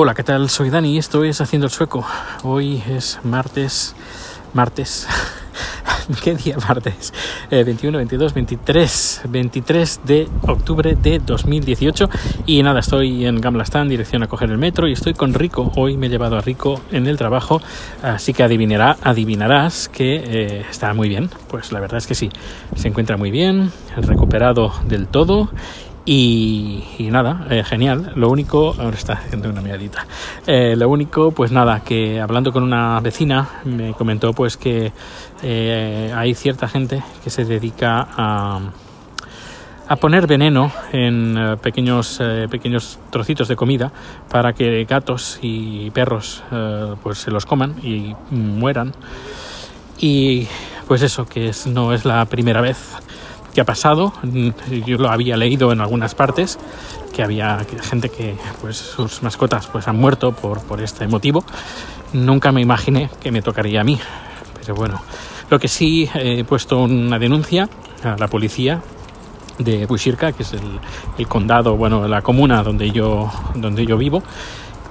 Hola, ¿qué tal? Soy Dani y esto es Haciendo el Sueco. Hoy es martes. Martes. ¿Qué día martes? 21, 22, 23. 23 de octubre de 2018. Y nada, estoy en Gamla dirección a coger el metro y estoy con Rico. Hoy me he llevado a Rico en el trabajo. Así que adivinará, adivinarás que eh, está muy bien. Pues la verdad es que sí. Se encuentra muy bien, recuperado del todo y, nada, eh, genial. Lo único, ahora está haciendo una miradita. Eh, lo único, pues nada, que hablando con una vecina me comentó pues que eh, hay cierta gente que se dedica a, a poner veneno en pequeños, pequeños trocitos de comida para que gatos y perros pues se los coman y mueran. Y pues eso, que es, no es la primera vez ha pasado. Yo lo había leído en algunas partes, que había gente que pues, sus mascotas pues, han muerto por, por este motivo. Nunca me imaginé que me tocaría a mí. Pero bueno, lo que sí he puesto una denuncia a la policía de Bushirka, que es el, el, condado, bueno, la comuna donde yo, donde yo vivo,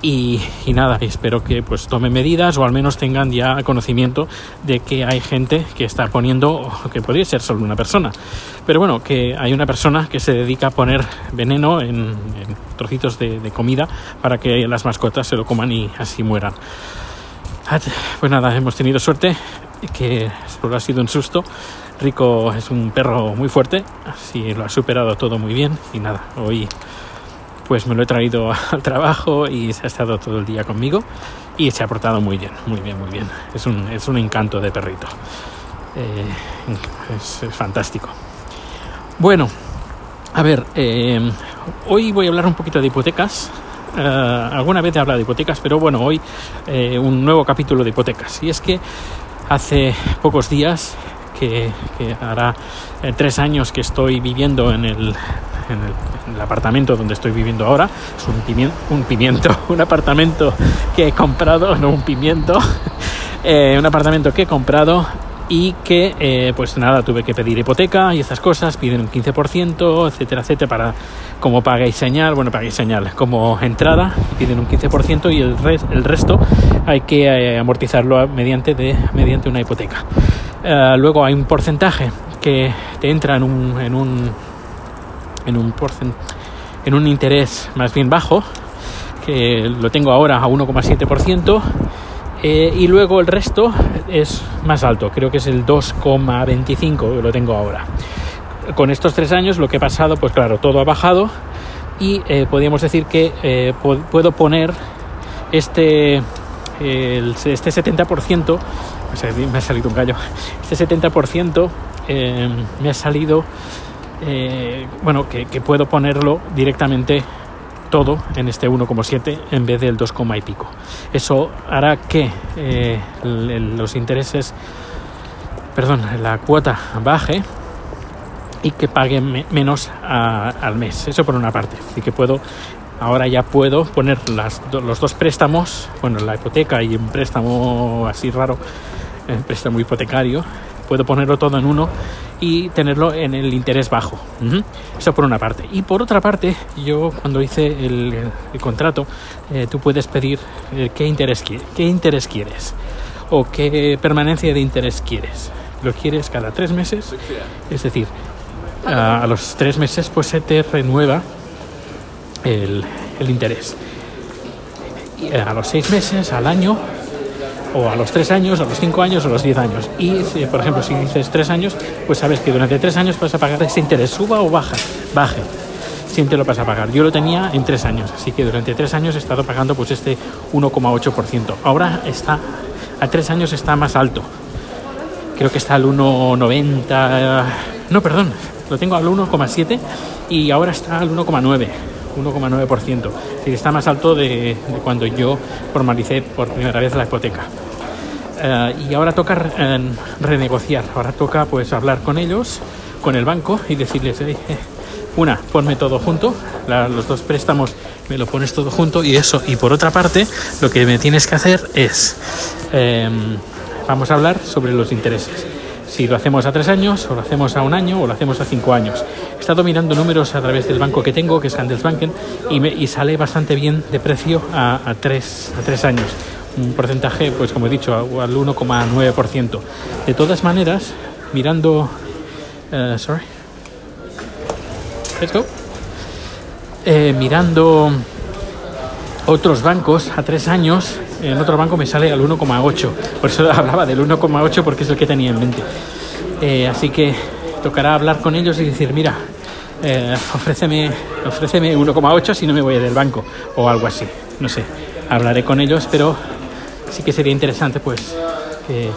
y, nada, espero que pues tomen medidas o al menos tengan ya conocimiento de que hay gente que está poniendo, que podría ser solo una persona, pero bueno, que hay una persona que se dedica a poner veneno en, trocitos de, comida para que las mascotas se lo coman y así mueran. Pues nada, hemos tenido suerte, que solo ha sido un susto. Rico es un perro muy fuerte, así lo ha superado todo muy bien y nada, hoy pues me lo he traído al trabajo y se ha estado todo el día conmigo y se ha portado muy bien, muy bien, muy bien. Es un, es un encanto de perrito. Eh, es, fantástico. Bueno, a ver, eh, hoy voy a hablar un poquito de hipotecas. Eh, alguna vez he hablado de hipotecas, pero bueno, hoy un nuevo capítulo de hipotecas. Y es que hace pocos días, que, que hará tres años que estoy viviendo en el, en el, apartamento donde estoy viviendo ahora. Es un pimiento, un, pimiento, un apartamento que he comprado, no un pimiento, eh, un apartamento que he comprado y que eh, pues nada, tuve que pedir hipoteca y estas cosas, piden un 15%, etcétera, etcétera, para como pagáis señal, bueno, pagáis señal como entrada, piden un 15% y el, el resto hay que eh, amortizarlo mediante, de, mediante una hipoteca. Luego hay un porcentaje que te entra en un, en un en un, en un interés más bien bajo, que lo tengo ahora a 1,7%, eh, y luego el resto es más alto, creo que es el 2,25 que lo tengo ahora. Con estos tres años lo que he pasado, pues claro, todo ha bajado y eh, podríamos decir que eh, puedo poner este, este 70%, me ha salido un gallo, este 70% me ha salido eh, bueno, que, puedo ponerlo directamente todo en este 1,7 en vez del 2, y pico. Eso hará que eh, los intereses, perdón, la cuota baje y que pague menos al mes. Eso por una parte. Así que puedo, ahora ya puedo poner las, los dos préstamos, bueno, la hipoteca y un préstamo así raro, un préstamo hipotecario, puedo ponerlo todo en uno y tenerlo en el interés bajo. Eso por una parte. Y por otra parte, yo cuando hice el, contrato, eh, tú puedes pedir eh, qué, interés, qué interés quieres o qué permanencia de interés quieres. ¿Lo quieres cada tres meses? Es decir, a, los tres meses pues se te renueva el, interés. A los seis meses, al año, o a los 3 años, a los 5 años o a los 10 años. Y, por ejemplo, si dices 3 años, pues sabes que durante 3 años vas a pagar ese interés, suba o baja, baje. Siempre lo vas a pagar. Yo lo tenía en 3 años, así que durante 3 años he estado pagando pues este 1,8%. Ahora está, a 3 años está más alto. Creo que está al 1,90. No, perdón, lo tengo al 1,7 y ahora está al 1,9. 1,9%. Es está más alto de, cuando yo formalicé por primera vez la hipoteca. Eh, y ahora toca eh, renegociar, ahora toca pues hablar con ellos, con el banco y decirles, eh, una, ponme todo junto, los dos préstamos me lo pones todo junto y eso. Y por otra parte, lo que me tienes que hacer es, vamos a hablar sobre los intereses. Si lo hacemos a tres años, o lo hacemos a un año, o lo hacemos a cinco años. He estado mirando números a través del banco que tengo, que es Handelsbanken, y, me, y sale bastante bien de precio a, tres, a tres años. Un porcentaje, pues como he dicho, al 1,9%. De todas maneras, mirando... Uh, sorry. Let's go. Eh, mirando otros bancos a tres años, en otro banco me sale al 1,8. Por eso hablaba del 1,8 porque es el que tenía en mente. Eh, así que tocará hablar con ellos y decir, mira, eh, ofréceme, ofréceme 1,8 si no me voy del banco o algo así. No sé, hablaré con ellos, pero sí que sería interesante pues que,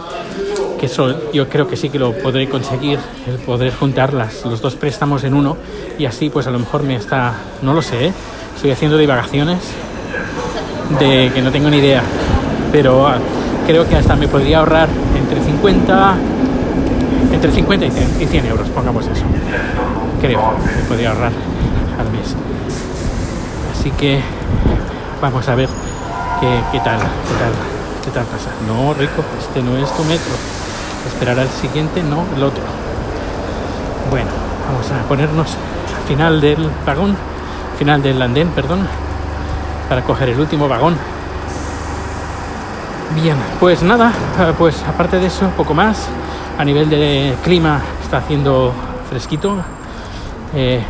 eso yo creo que sí que lo podré conseguir, el poder juntar los dos préstamos en uno y así pues a lo mejor me está, no lo sé, ¿eh? estoy haciendo divagaciones de que no tengo ni idea, pero ah, creo que hasta me podría ahorrar entre 50 entre 50 y 100, y 100 euros, pongamos eso. Creo que podría ahorrar al mes. Así que vamos a ver qué, qué tal, qué tal, qué tal pasa. No, Rico, este no es tu metro. Esperar al siguiente, no el otro. Bueno, vamos a ponernos al final del vagón, final del andén, perdón, para coger el último vagón. Bien, pues nada, pues aparte de eso, poco más. A nivel de clima está haciendo fresquito. Eh,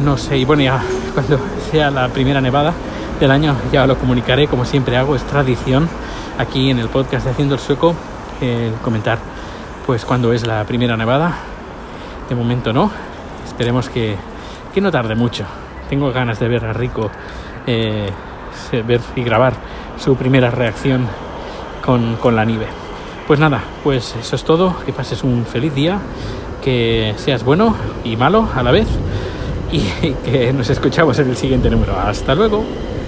no sé, y bueno, ya cuando sea la primera nevada del año ya lo comunicaré, como siempre hago, es tradición aquí en el podcast de Haciendo el Sueco, el comentar pues cuando es la primera nevada. De momento no, esperemos que, que no tarde mucho. Tengo ganas de ver a Rico eh, ver y grabar su primera reacción con, con la nieve. Pues nada, pues eso es todo. Que pases un feliz día, que seas bueno y malo a la vez y que nos escuchamos en el siguiente número. Hasta luego.